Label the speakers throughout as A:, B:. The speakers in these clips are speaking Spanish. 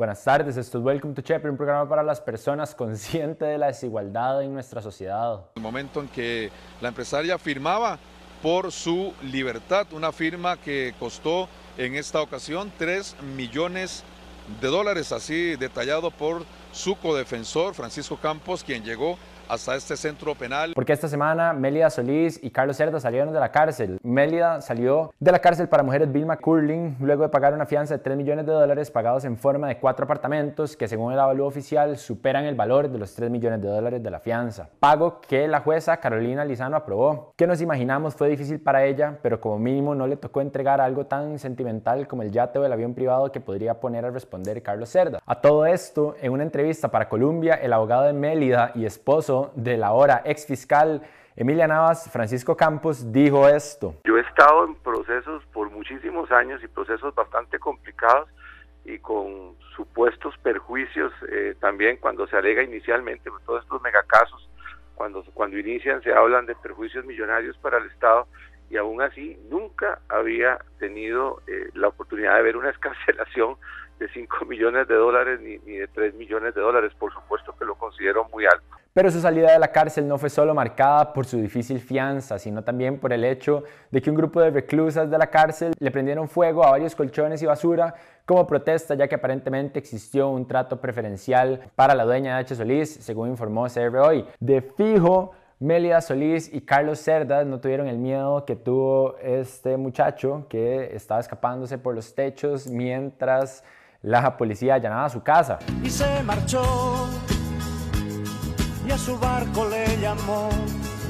A: Buenas tardes, esto es Welcome to Chepe, un programa para las personas conscientes de la desigualdad en nuestra sociedad.
B: El momento en que la empresaria firmaba por su libertad, una firma que costó en esta ocasión 3 millones de dólares, así detallado por su codefensor Francisco Campos, quien llegó hasta este centro penal.
A: Porque esta semana Mélida Solís y Carlos Cerda salieron de la cárcel. Mélida salió de la cárcel para mujeres Vilma Curling luego de pagar una fianza de 3 millones de dólares pagados en forma de cuatro apartamentos que según el avalúo oficial superan el valor de los 3 millones de dólares de la fianza. Pago que la jueza Carolina Lizano aprobó. Que nos imaginamos fue difícil para ella, pero como mínimo no le tocó entregar algo tan sentimental como el yate o el avión privado que podría poner a responder Carlos Cerda. A todo esto, en una entrevista para Columbia, el abogado de Mélida y esposo de la ahora ex fiscal Emilia Navas, Francisco Campos, dijo esto.
C: Yo he estado en procesos por muchísimos años y procesos bastante complicados y con supuestos perjuicios eh, también cuando se alega inicialmente, todos estos megacasos, cuando, cuando inician se hablan de perjuicios millonarios para el Estado y aún así nunca había tenido eh, la oportunidad de ver una escarcelación de 5 millones de dólares ni, ni de 3 millones de dólares, por supuesto que lo considero muy alto.
A: Pero su salida de la cárcel no fue solo marcada por su difícil fianza, sino también por el hecho de que un grupo de reclusas de la cárcel le prendieron fuego a varios colchones y basura como protesta, ya que aparentemente existió un trato preferencial para la dueña de H. Solís, según informó CR hoy. De fijo, Mélida Solís y Carlos Cerda no tuvieron el miedo que tuvo este muchacho que estaba escapándose por los techos mientras la policía allanaba su casa.
D: Y se marchó y a su barco le llamó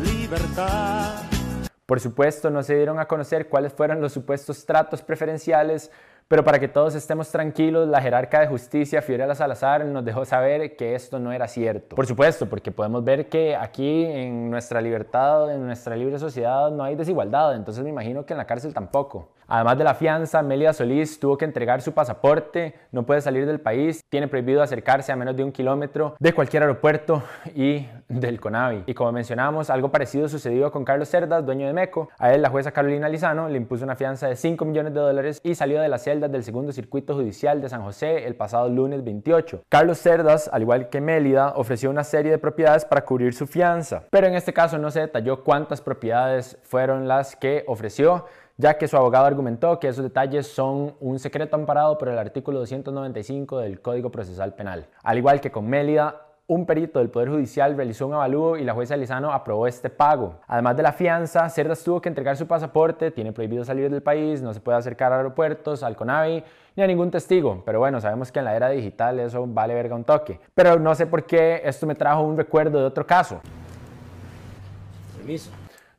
D: libertad.
A: Por supuesto, no se dieron a conocer cuáles fueron los supuestos tratos preferenciales, pero para que todos estemos tranquilos, la jerarca de justicia, Fiorella Salazar, nos dejó saber que esto no era cierto. Por supuesto, porque podemos ver que aquí en nuestra libertad, en nuestra libre sociedad, no hay desigualdad, entonces me imagino que en la cárcel tampoco. Además de la fianza, Melia Solís tuvo que entregar su pasaporte, no puede salir del país, tiene prohibido acercarse a menos de un kilómetro de cualquier aeropuerto y del CONAVI. Y como mencionamos, algo parecido sucedió con Carlos Cerdas, dueño de MECO. A él la jueza Carolina Lizano le impuso una fianza de 5 millones de dólares y salió de las celdas del segundo circuito judicial de San José el pasado lunes 28. Carlos Cerdas, al igual que Mélida, ofreció una serie de propiedades para cubrir su fianza, pero en este caso no se detalló cuántas propiedades fueron las que ofreció ya que su abogado argumentó que esos detalles son un secreto amparado por el artículo 295 del Código Procesal Penal. Al igual que con Mélida, un perito del Poder Judicial realizó un avalúo y la jueza Lizano aprobó este pago. Además de la fianza, Cerdas tuvo que entregar su pasaporte, tiene prohibido salir del país, no se puede acercar a aeropuertos, al CONAVI, ni a ningún testigo. Pero bueno, sabemos que en la era digital eso vale verga un toque. Pero no sé por qué esto me trajo un recuerdo de otro caso.
E: Permiso.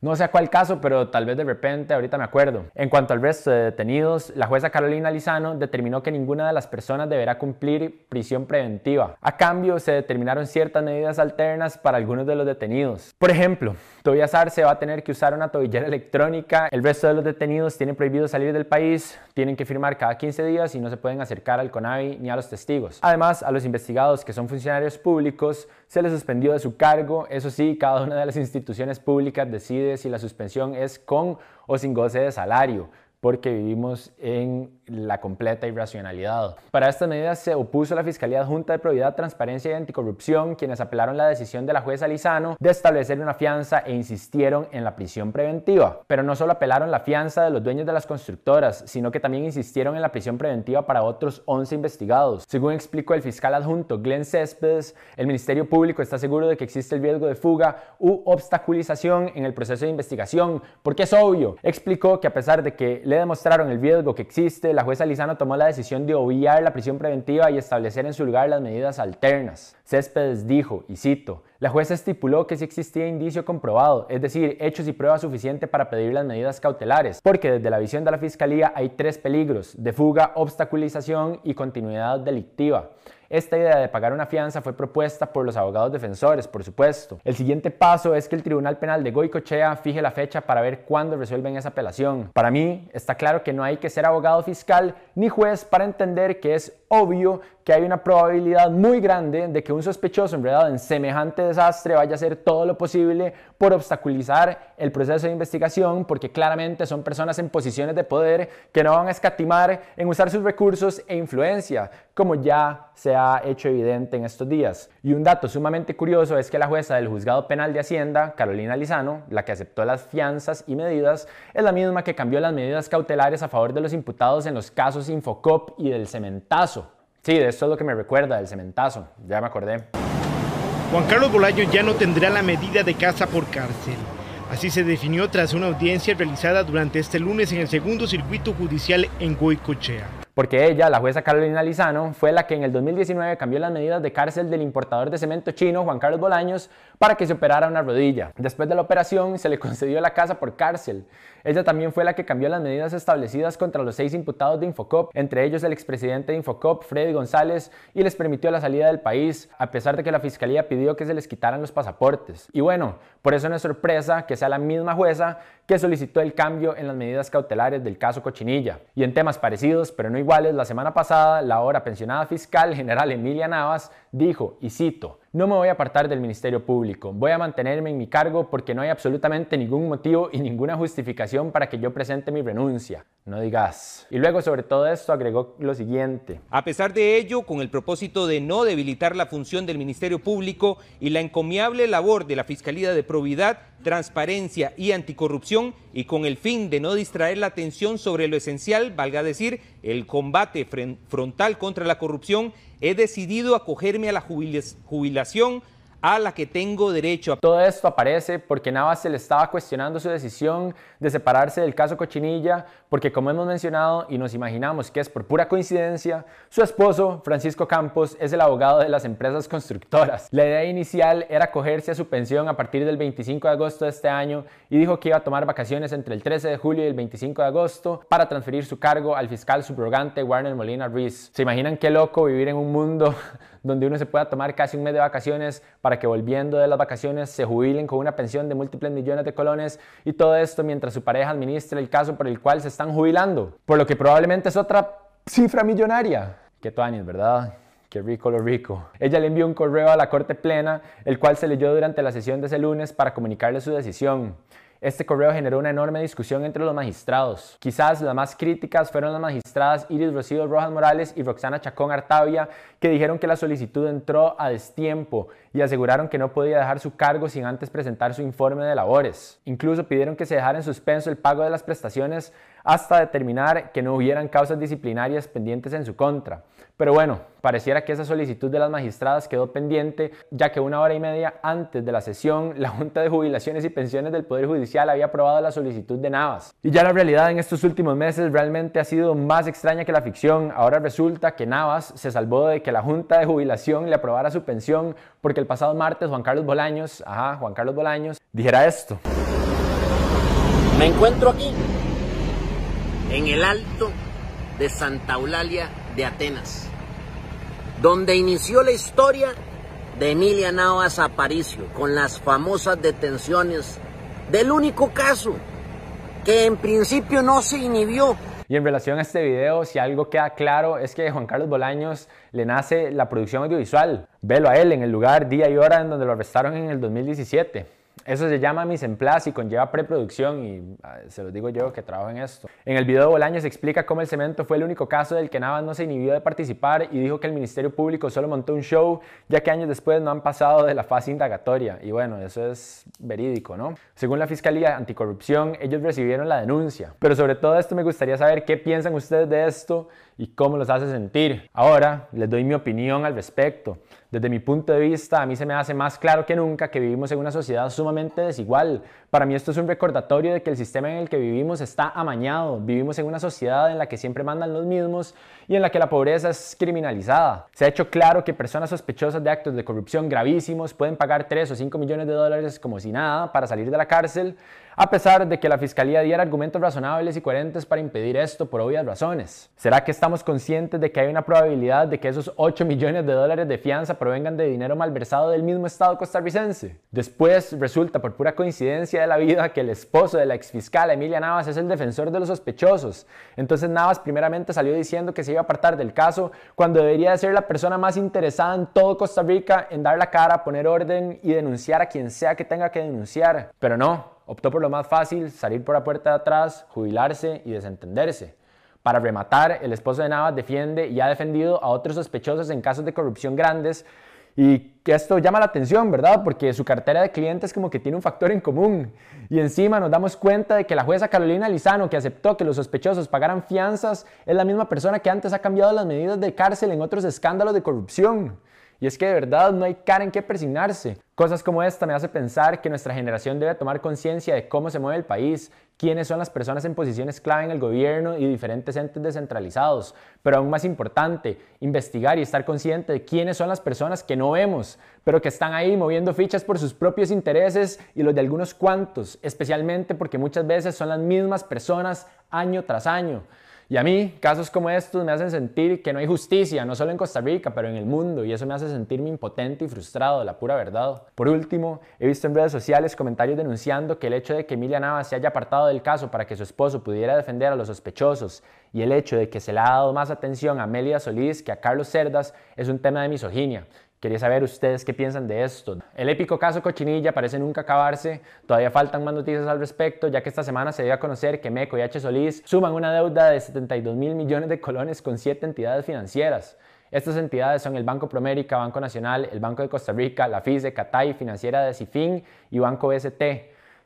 A: No sé a cuál caso, pero tal vez de repente ahorita me acuerdo. En cuanto al resto de detenidos, la jueza Carolina Lizano determinó que ninguna de las personas deberá cumplir prisión preventiva. A cambio, se determinaron ciertas medidas alternas para algunos de los detenidos. Por ejemplo, Tobias Arce va a tener que usar una tobillera electrónica. El resto de los detenidos tienen prohibido salir del país, tienen que firmar cada 15 días y no se pueden acercar al CONAVI ni a los testigos. Además, a los investigados que son funcionarios públicos se les suspendió de su cargo. Eso sí, cada una de las instituciones públicas decide si la suspensión es con o sin goce de salario porque vivimos en la completa irracionalidad. Para estas medidas se opuso la Fiscalía Junta de Probidad, Transparencia y Anticorrupción, quienes apelaron la decisión de la jueza Lizano de establecer una fianza e insistieron en la prisión preventiva. Pero no solo apelaron la fianza de los dueños de las constructoras, sino que también insistieron en la prisión preventiva para otros 11 investigados. Según explicó el fiscal adjunto Glenn Céspedes, el Ministerio Público está seguro de que existe el riesgo de fuga u obstaculización en el proceso de investigación, porque es obvio. Explicó que a pesar de que le demostraron el riesgo que existe, la jueza Lizano tomó la decisión de obviar la prisión preventiva y establecer en su lugar las medidas alternas. Céspedes dijo, y cito, la jueza estipuló que si existía indicio comprobado, es decir, hechos y pruebas suficientes para pedir las medidas cautelares, porque desde la visión de la Fiscalía hay tres peligros, de fuga, obstaculización y continuidad delictiva. Esta idea de pagar una fianza fue propuesta por los abogados defensores, por supuesto. El siguiente paso es que el Tribunal Penal de Goicochea fije la fecha para ver cuándo resuelven esa apelación. Para mí, está claro que no hay que ser abogado fiscal ni juez para entender que es obvio que hay una probabilidad muy grande de que un sospechoso enredado en semejante desastre vaya a hacer todo lo posible por obstaculizar el proceso de investigación, porque claramente son personas en posiciones de poder que no van a escatimar en usar sus recursos e influencia, como ya se ha hecho evidente en estos días. Y un dato sumamente curioso es que la jueza del Juzgado Penal de Hacienda, Carolina Lizano, la que aceptó las fianzas y medidas, es la misma que cambió las medidas cautelares a favor de los imputados en los casos Infocop y del cementazo. Sí, de esto es lo que me recuerda, del cementazo, ya me acordé.
E: Juan Carlos Bolaño ya no tendrá la medida de casa por cárcel. Así se definió tras una audiencia realizada durante este lunes en el segundo circuito judicial en Goicochea
A: porque ella, la jueza Carolina Lizano, fue la que en el 2019 cambió las medidas de cárcel del importador de cemento chino Juan Carlos Bolaños para que se operara una rodilla. Después de la operación se le concedió la casa por cárcel. Ella también fue la que cambió las medidas establecidas contra los seis imputados de Infocop, entre ellos el expresidente de Infocop, Freddy González, y les permitió la salida del país, a pesar de que la fiscalía pidió que se les quitaran los pasaportes. Y bueno, por eso no es sorpresa que sea la misma jueza que solicitó el cambio en las medidas cautelares del caso Cochinilla. Y en temas parecidos, pero no iguales, la semana pasada, la ahora pensionada fiscal general Emilia Navas dijo, y cito, no me voy a apartar del Ministerio Público, voy a mantenerme en mi cargo porque no hay absolutamente ningún motivo y ninguna justificación para que yo presente mi renuncia. No digas. Y luego sobre todo esto agregó lo siguiente.
F: A pesar de ello, con el propósito de no debilitar la función del Ministerio Público y la encomiable labor de la Fiscalía de Probidad, Transparencia y Anticorrupción, y con el fin de no distraer la atención sobre lo esencial, valga decir, el combate frontal contra la corrupción, he decidido acogerme a la jubilación a la que tengo derecho.
A: Todo esto aparece porque Navas se le estaba cuestionando su decisión de separarse del caso Cochinilla, porque como hemos mencionado y nos imaginamos que es por pura coincidencia, su esposo, Francisco Campos, es el abogado de las empresas constructoras. La idea inicial era acogerse a su pensión a partir del 25 de agosto de este año y dijo que iba a tomar vacaciones entre el 13 de julio y el 25 de agosto para transferir su cargo al fiscal subrogante Warner Molina Ruiz. ¿Se imaginan qué loco vivir en un mundo donde uno se pueda tomar casi un mes de vacaciones para que volviendo de las vacaciones se jubilen con una pensión de múltiples millones de colones y todo esto mientras su pareja administra el caso por el cual se están jubilando, por lo que probablemente es otra cifra millonaria. Qué años, ¿verdad? Qué rico lo rico. Ella le envió un correo a la Corte Plena, el cual se leyó durante la sesión de ese lunes para comunicarle su decisión. Este correo generó una enorme discusión entre los magistrados. Quizás las más críticas fueron las magistradas Iris Rocío Rojas Morales y Roxana Chacón Artavia, que dijeron que la solicitud entró a destiempo y aseguraron que no podía dejar su cargo sin antes presentar su informe de labores. Incluso pidieron que se dejara en suspenso el pago de las prestaciones hasta determinar que no hubieran causas disciplinarias pendientes en su contra. Pero bueno, pareciera que esa solicitud de las magistradas quedó pendiente, ya que una hora y media antes de la sesión, la Junta de Jubilaciones y Pensiones del Poder Judicial había aprobado la solicitud de Navas. Y ya la realidad en estos últimos meses realmente ha sido más extraña que la ficción. Ahora resulta que Navas se salvó de que la Junta de Jubilación le aprobara su pensión porque el pasado martes Juan Carlos Bolaños, ajá, Juan Carlos Bolaños, dijera esto.
G: Me encuentro aquí, en el alto de Santa Eulalia de Atenas donde inició la historia de Emilia Navas Aparicio, con las famosas detenciones del único caso que en principio no se inhibió.
A: Y en relación a este video, si algo queda claro es que Juan Carlos Bolaños le nace la producción audiovisual. Velo a él en el lugar, día y hora en donde lo arrestaron en el 2017. Eso se llama mise en place y conlleva preproducción y ah, se lo digo yo que trabajo en esto. En el video de Bolaños explica cómo el cemento fue el único caso del que Navas no se inhibió de participar y dijo que el Ministerio Público solo montó un show ya que años después no han pasado de la fase indagatoria. Y bueno, eso es verídico, ¿no? Según la Fiscalía Anticorrupción, ellos recibieron la denuncia. Pero sobre todo esto me gustaría saber qué piensan ustedes de esto y cómo los hace sentir. Ahora les doy mi opinión al respecto. Desde mi punto de vista, a mí se me hace más claro que nunca que vivimos en una sociedad sumamente desigual. Para mí esto es un recordatorio de que el sistema en el que vivimos está amañado. Vivimos en una sociedad en la que siempre mandan los mismos y en la que la pobreza es criminalizada. Se ha hecho claro que personas sospechosas de actos de corrupción gravísimos pueden pagar 3 o 5 millones de dólares como si nada para salir de la cárcel, a pesar de que la Fiscalía diera argumentos razonables y coherentes para impedir esto por obvias razones. ¿Será que estamos conscientes de que hay una probabilidad de que esos 8 millones de dólares de fianza provengan de dinero malversado del mismo Estado costarricense? Después resulta por pura coincidencia de la vida que el esposo de la exfiscal Emilia Navas es el defensor de los sospechosos. Entonces Navas primeramente salió diciendo que se iba a apartar del caso cuando debería de ser la persona más interesada en todo Costa Rica en dar la cara, poner orden y denunciar a quien sea que tenga que denunciar. Pero no, optó por lo más fácil, salir por la puerta de atrás, jubilarse y desentenderse. Para rematar, el esposo de Navas defiende y ha defendido a otros sospechosos en casos de corrupción grandes y esto llama la atención, ¿verdad? Porque su cartera de clientes como que tiene un factor en común. Y encima nos damos cuenta de que la jueza Carolina Lizano, que aceptó que los sospechosos pagaran fianzas, es la misma persona que antes ha cambiado las medidas de cárcel en otros escándalos de corrupción. Y es que de verdad no hay cara en qué persignarse. Cosas como esta me hace pensar que nuestra generación debe tomar conciencia de cómo se mueve el país, quiénes son las personas en posiciones clave en el gobierno y diferentes entes descentralizados. Pero aún más importante, investigar y estar consciente de quiénes son las personas que no vemos, pero que están ahí moviendo fichas por sus propios intereses y los de algunos cuantos, especialmente porque muchas veces son las mismas personas año tras año. Y a mí, casos como estos me hacen sentir que no hay justicia, no solo en Costa Rica, pero en el mundo, y eso me hace sentirme impotente y frustrado, la pura verdad. Por último, he visto en redes sociales comentarios denunciando que el hecho de que Emilia Navas se haya apartado del caso para que su esposo pudiera defender a los sospechosos y el hecho de que se le ha dado más atención a Amelia Solís que a Carlos Cerdas es un tema de misoginia. Quería saber ustedes qué piensan de esto. El épico caso Cochinilla parece nunca acabarse, todavía faltan más noticias al respecto, ya que esta semana se dio a conocer que MECO y H. Solís suman una deuda de 72 mil millones de colones con siete entidades financieras. Estas entidades son el Banco Promérica, Banco Nacional, el Banco de Costa Rica, la FISE, Catay, Financiera de Cifin y Banco BST.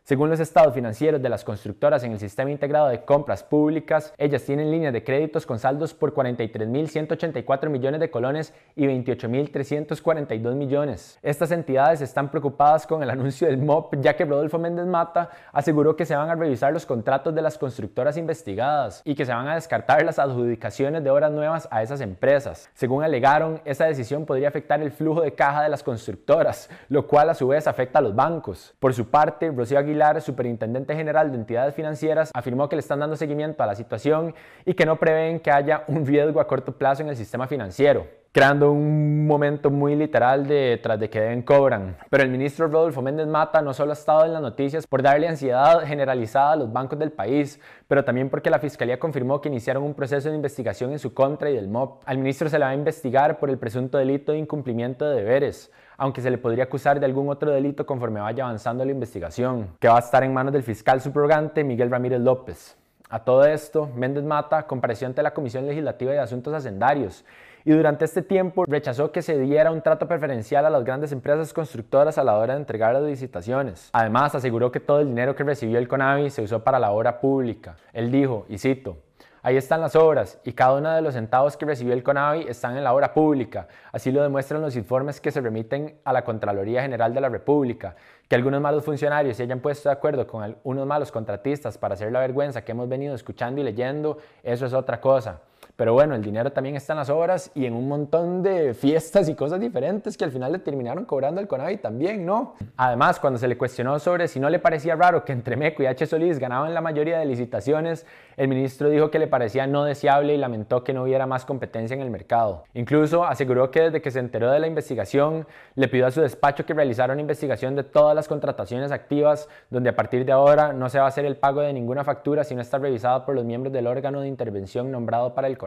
A: Según los estados financieros de las constructoras en el sistema integrado de compras públicas, ellas tienen líneas de créditos con saldos por 43.184 millones de colones y 28.342 millones. Estas entidades están preocupadas con el anuncio del MOP, ya que Rodolfo Méndez Mata aseguró que se van a revisar los contratos de las constructoras investigadas y que se van a descartar las adjudicaciones de obras nuevas a esas empresas. Según alegaron, esa decisión podría afectar el flujo de caja de las constructoras, lo cual a su vez afecta a los bancos. Por su parte, Rocío Aguilar superintendente general de entidades financieras, afirmó que le están dando seguimiento a la situación y que no prevén que haya un riesgo a corto plazo en el sistema financiero creando un momento muy literal de tras de que deben cobran. Pero el ministro Rodolfo Méndez Mata no solo ha estado en las noticias por darle ansiedad generalizada a los bancos del país, pero también porque la Fiscalía confirmó que iniciaron un proceso de investigación en su contra y del MOP. Al ministro se le va a investigar por el presunto delito de incumplimiento de deberes, aunque se le podría acusar de algún otro delito conforme vaya avanzando la investigación, que va a estar en manos del fiscal subrogante Miguel Ramírez López. A todo esto, Méndez Mata compareció ante la Comisión Legislativa de Asuntos Hacendarios y durante este tiempo rechazó que se diera un trato preferencial a las grandes empresas constructoras a la hora de entregar las licitaciones. Además, aseguró que todo el dinero que recibió el CONAVI se usó para la obra pública. Él dijo, y cito, Ahí están las obras y cada uno de los centavos que recibió el CONAVI están en la obra pública. Así lo demuestran los informes que se remiten a la Contraloría General de la República. Que algunos malos funcionarios se hayan puesto de acuerdo con unos malos contratistas para hacer la vergüenza que hemos venido escuchando y leyendo, eso es otra cosa. Pero bueno, el dinero también está en las obras y en un montón de fiestas y cosas diferentes que al final le terminaron cobrando el CONAVI también, ¿no? Además, cuando se le cuestionó sobre si no le parecía raro que entre Meco y H. Solís ganaban la mayoría de licitaciones, el ministro dijo que le parecía no deseable y lamentó que no hubiera más competencia en el mercado. Incluso aseguró que desde que se enteró de la investigación, le pidió a su despacho que realizara una investigación de todas las contrataciones activas, donde a partir de ahora no se va a hacer el pago de ninguna factura si no está revisada por los miembros del órgano de intervención nombrado para el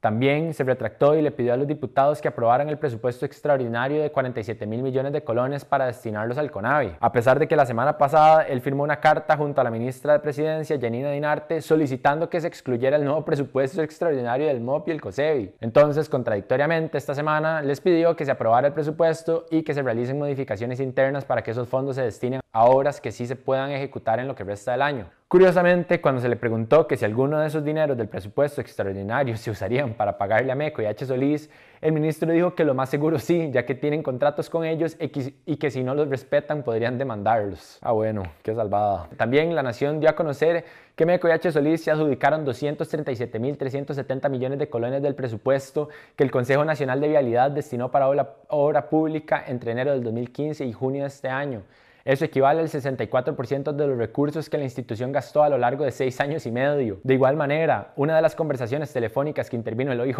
A: también se retractó y le pidió a los diputados que aprobaran el presupuesto extraordinario de 47 mil millones de colones para destinarlos al CONAVI, a pesar de que la semana pasada él firmó una carta junto a la ministra de Presidencia, Janina Dinarte, solicitando que se excluyera el nuevo presupuesto extraordinario del MOP y el COSEBI. Entonces, contradictoriamente, esta semana les pidió que se aprobara el presupuesto y que se realicen modificaciones internas para que esos fondos se destinen a obras que sí se puedan ejecutar en lo que resta del año. Curiosamente, cuando se le preguntó que si alguno de esos dineros del presupuesto extraordinario se usarían para pagarle a MECO y a H. Solís, el ministro dijo que lo más seguro sí, ya que tienen contratos con ellos y que si no los respetan podrían demandarlos. Ah, bueno, qué salvada. También la Nación dio a conocer que MECO y H. Solís se adjudicaron 237.370 millones de colones del presupuesto que el Consejo Nacional de Vialidad destinó para obra, pública entre enero del 2015 y junio de este año. Eso equivale al 64% de los recursos que la institución gastó a lo largo de seis años y medio. De igual manera, una de las conversaciones telefónicas que intervino el OIJ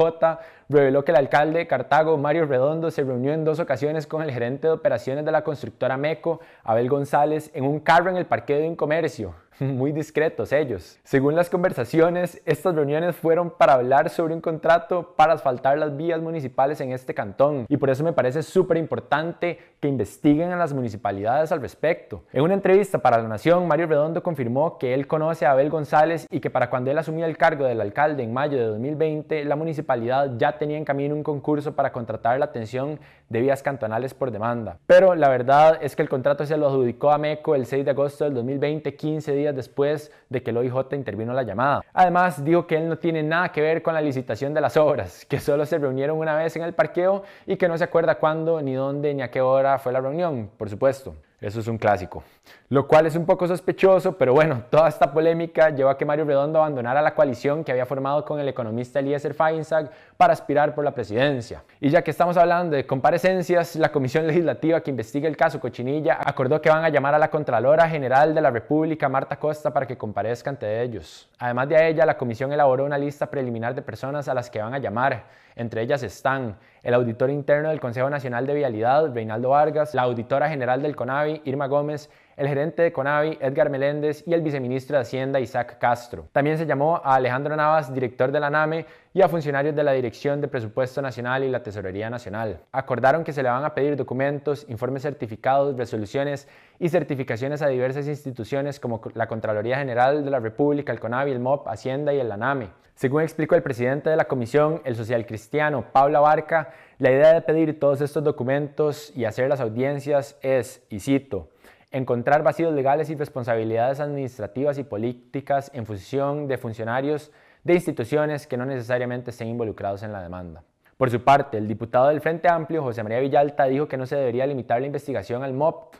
A: reveló que el alcalde de Cartago, Mario Redondo, se reunió en dos ocasiones con el gerente de operaciones de la constructora MECO, Abel González, en un carro en el parqueo de un comercio. muy discretos ellos. Según las conversaciones, estas reuniones fueron para hablar sobre un contrato para asfaltar las vías municipales en este cantón y por eso me parece súper importante que investiguen a las municipalidades al respecto. En una entrevista para La Nación, Mario Redondo confirmó que él conoce a Abel González y que para cuando él asumía el cargo del alcalde en mayo de 2020, la municipalidad ya tenía en camino un concurso para contratar la atención de vías cantonales por demanda. Pero la verdad es que el contrato se lo adjudicó a MECO el 6 de agosto del 2020, 15 días después de que el OIJ intervino la llamada. Además, dijo que él no tiene nada que ver con la licitación de las obras, que solo se reunieron una vez en el parqueo y que no se acuerda cuándo, ni dónde, ni a qué hora fue la reunión, por supuesto. Eso es un clásico. Lo cual es un poco sospechoso, pero bueno, toda esta polémica llevó a que Mario Redondo abandonara la coalición que había formado con el economista Eliezer Feinsack para aspirar por la presidencia. Y ya que estamos hablando de comparecencias, la Comisión Legislativa que investiga el caso Cochinilla acordó que van a llamar a la Contralora General de la República, Marta Costa, para que comparezca ante ellos. Además de ella, la comisión elaboró una lista preliminar de personas a las que van a llamar. Entre ellas están el auditor interno del Consejo Nacional de Vialidad, Reinaldo Vargas, la auditora general del CONAVI, Irma Gómez, el gerente de CONAVI, Edgar Meléndez, y el viceministro de Hacienda, Isaac Castro. También se llamó a Alejandro Navas, director de la NAME, y a funcionarios de la Dirección de Presupuesto Nacional y la Tesorería Nacional. Acordaron que se le van a pedir documentos, informes certificados, resoluciones y certificaciones a diversas instituciones como la Contraloría General de la República, el CONAVI, el MOP, Hacienda y el ANAME. Según explicó el presidente de la comisión, el social cristiano Pablo Barca, la idea de pedir todos estos documentos y hacer las audiencias es, y cito, encontrar vacíos legales y responsabilidades administrativas y políticas en función de funcionarios de instituciones que no necesariamente estén involucrados en la demanda. Por su parte, el diputado del Frente Amplio, José María Villalta, dijo que no se debería limitar la investigación al MOP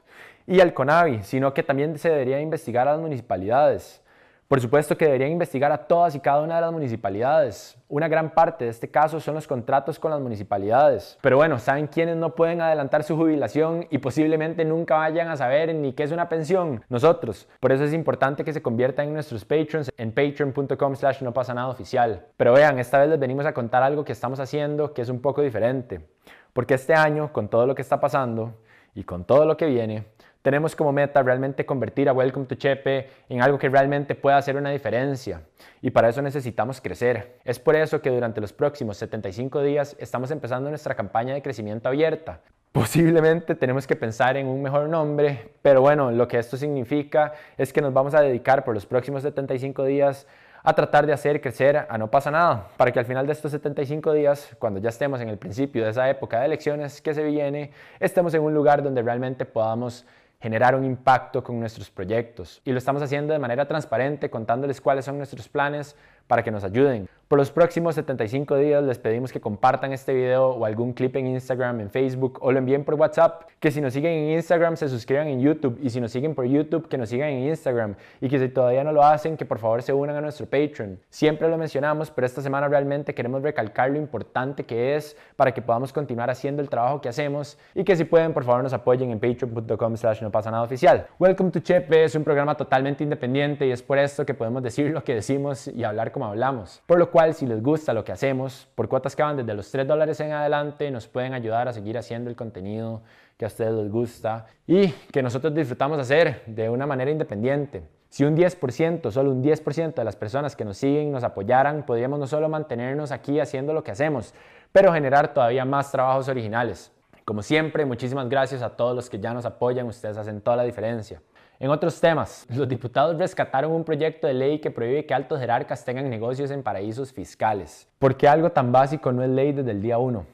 A: y al CONAVI, sino que también se debería investigar a las municipalidades. Por supuesto que deberían investigar a todas y cada una de las municipalidades. Una gran parte de este caso son los contratos con las municipalidades. Pero bueno, ¿saben quiénes no pueden adelantar su jubilación y posiblemente nunca vayan a saber ni qué es una pensión? Nosotros. Por eso es importante que se conviertan en nuestros patrons en patreon.com slash no pasa nada oficial. Pero vean, esta vez les venimos a contar algo que estamos haciendo que es un poco diferente. Porque este año, con todo lo que está pasando y con todo lo que viene, tenemos como meta realmente convertir a Welcome to Chepe en algo que realmente pueda hacer una diferencia. Y para eso necesitamos crecer. Es por eso que durante los próximos 75 días estamos empezando nuestra campaña de crecimiento abierta. Posiblemente tenemos que pensar en un mejor nombre, pero bueno, lo que esto significa es que nos vamos a dedicar por los próximos 75 días a tratar de hacer crecer a No pasa nada, para que al final de estos 75 días, cuando ya estemos en el principio de esa época de elecciones que se viene, estemos en un lugar donde realmente podamos generar un impacto con nuestros proyectos. Y lo estamos haciendo de manera transparente, contándoles cuáles son nuestros planes para que nos ayuden. Por los próximos 75 días les pedimos que compartan este video o algún clip en Instagram, en Facebook o lo envíen por WhatsApp. Que si nos siguen en Instagram se suscriban en YouTube y si nos siguen por YouTube que nos sigan en Instagram y que si todavía no lo hacen que por favor se unan a nuestro Patreon. Siempre lo mencionamos, pero esta semana realmente queremos recalcar lo importante que es para que podamos continuar haciendo el trabajo que hacemos y que si pueden por favor nos apoyen en patreon.com slash no pasa nada oficial. Welcome to Chepe es un programa totalmente independiente y es por esto que podemos decir lo que decimos y hablar como hablamos. Por lo cual, si les gusta lo que hacemos, por cuotas que van desde los 3 dólares en adelante, nos pueden ayudar a seguir haciendo el contenido que a ustedes les gusta y que nosotros disfrutamos hacer de una manera independiente. Si un 10%, solo un 10% de las personas que nos siguen nos apoyaran, podríamos no solo mantenernos aquí haciendo lo que hacemos, pero generar todavía más trabajos originales. Como siempre, muchísimas gracias a todos los que ya nos apoyan, ustedes hacen toda la diferencia. En otros temas, los diputados rescataron un proyecto de ley que prohíbe que altos jerarcas tengan negocios en paraísos fiscales. ¿Por qué algo tan básico no es ley desde el día 1?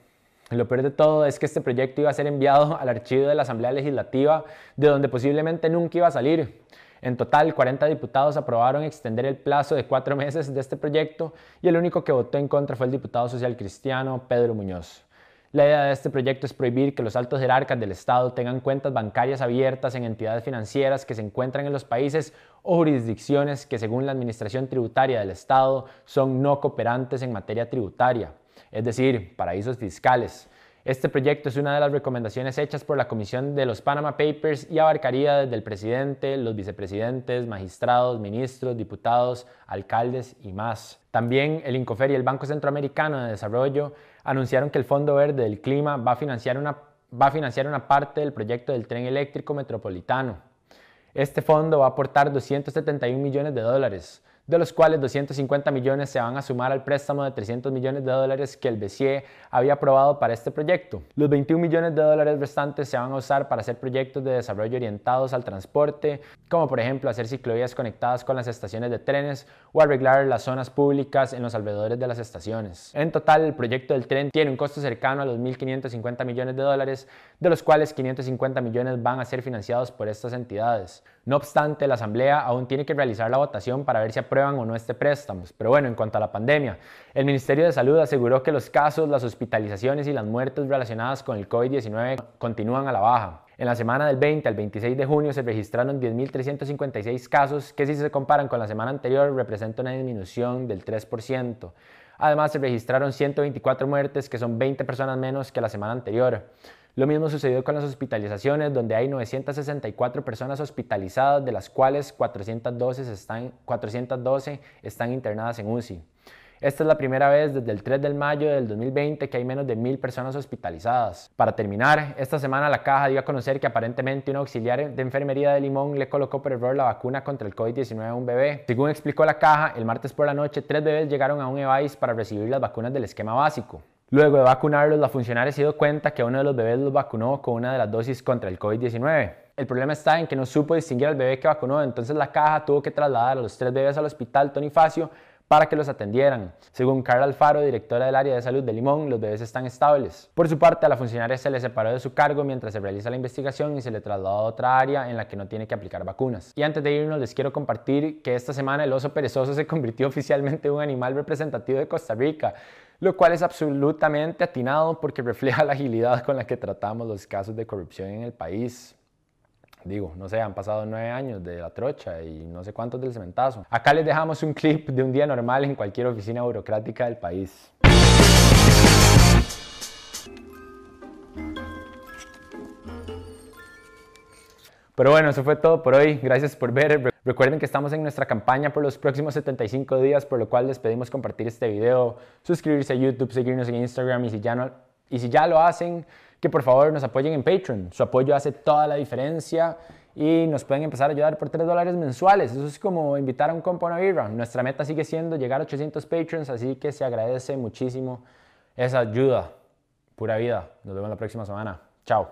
A: Lo peor de todo es que este proyecto iba a ser enviado al archivo de la Asamblea Legislativa, de donde posiblemente nunca iba a salir. En total, 40 diputados aprobaron extender el plazo de cuatro meses de este proyecto y el único que votó en contra fue el diputado social cristiano Pedro Muñoz. La idea de este proyecto es prohibir que los altos jerarcas del Estado tengan cuentas bancarias abiertas en entidades financieras que se encuentran en los países o jurisdicciones que según la Administración Tributaria del Estado son no cooperantes en materia tributaria, es decir, paraísos fiscales. Este proyecto es una de las recomendaciones hechas por la Comisión de los Panama Papers y abarcaría desde el presidente, los vicepresidentes, magistrados, ministros, diputados, alcaldes y más. También el Incofer y el Banco Centroamericano de Desarrollo anunciaron que el Fondo Verde del Clima va a financiar una, va a financiar una parte del proyecto del tren eléctrico metropolitano. Este fondo va a aportar 271 millones de dólares, de los cuales 250 millones se van a sumar al préstamo de 300 millones de dólares que el BCE había aprobado para este proyecto. Los 21 millones de dólares restantes se van a usar para hacer proyectos de desarrollo orientados al transporte, como por ejemplo hacer ciclovías conectadas con las estaciones de trenes o arreglar las zonas públicas en los alrededores de las estaciones. En total, el proyecto del tren tiene un costo cercano a los 1.550 millones de dólares, de los cuales 550 millones van a ser financiados por estas entidades. No obstante, la Asamblea aún tiene que realizar la votación para ver si aprueban o no este préstamo. Pero bueno, en cuanto a la pandemia, el Ministerio de Salud aseguró que los casos, las hospitalizaciones y las muertes relacionadas con el COVID-19 continúan a la baja. En la semana del 20 al 26 de junio se registraron 10.356 casos, que si se comparan con la semana anterior representa una disminución del 3%. Además, se registraron 124 muertes, que son 20 personas menos que la semana anterior. Lo mismo sucedió con las hospitalizaciones, donde hay 964 personas hospitalizadas, de las cuales 412 están, 412 están internadas en UCI. Esta es la primera vez desde el 3 de mayo del 2020 que hay menos de mil personas hospitalizadas. Para terminar, esta semana la caja dio a conocer que aparentemente un auxiliar de enfermería de Limón le colocó por error la vacuna contra el COVID-19 a un bebé. Según explicó la caja, el martes por la noche tres bebés llegaron a un EVAIS para recibir las vacunas del esquema básico. Luego de vacunarlos, la funcionaria se dio cuenta que uno de los bebés los vacunó con una de las dosis contra el COVID-19. El problema está en que no supo distinguir al bebé que vacunó, entonces la caja tuvo que trasladar a los tres bebés al hospital Tony Facio para que los atendieran. Según Carla Alfaro, directora del área de salud de Limón, los bebés están estables. Por su parte, a la funcionaria se le separó de su cargo mientras se realiza la investigación y se le trasladó a otra área en la que no tiene que aplicar vacunas. Y antes de irnos, les quiero compartir que esta semana el oso perezoso se convirtió oficialmente en un animal representativo de Costa Rica lo cual es absolutamente atinado porque refleja la agilidad con la que tratamos los casos de corrupción en el país. Digo, no sé, han pasado nueve años de la trocha y no sé cuántos del cementazo. Acá les dejamos un clip de un día normal en cualquier oficina burocrática del país. Pero bueno, eso fue todo por hoy. Gracias por ver. Recuerden que estamos en nuestra campaña por los próximos 75 días, por lo cual les pedimos compartir este video, suscribirse a YouTube, seguirnos en Instagram y si ya, lo hacen, que por favor nos apoyen en Patreon. Su apoyo hace toda la diferencia y nos pueden empezar a ayudar por 3 dólares mensuales. Eso es como invitar a un compa a una birra. Nuestra meta sigue siendo llegar a 800 Patreons, así que se agradece muchísimo esa ayuda. Pura vida. Nos vemos la próxima semana. Chao.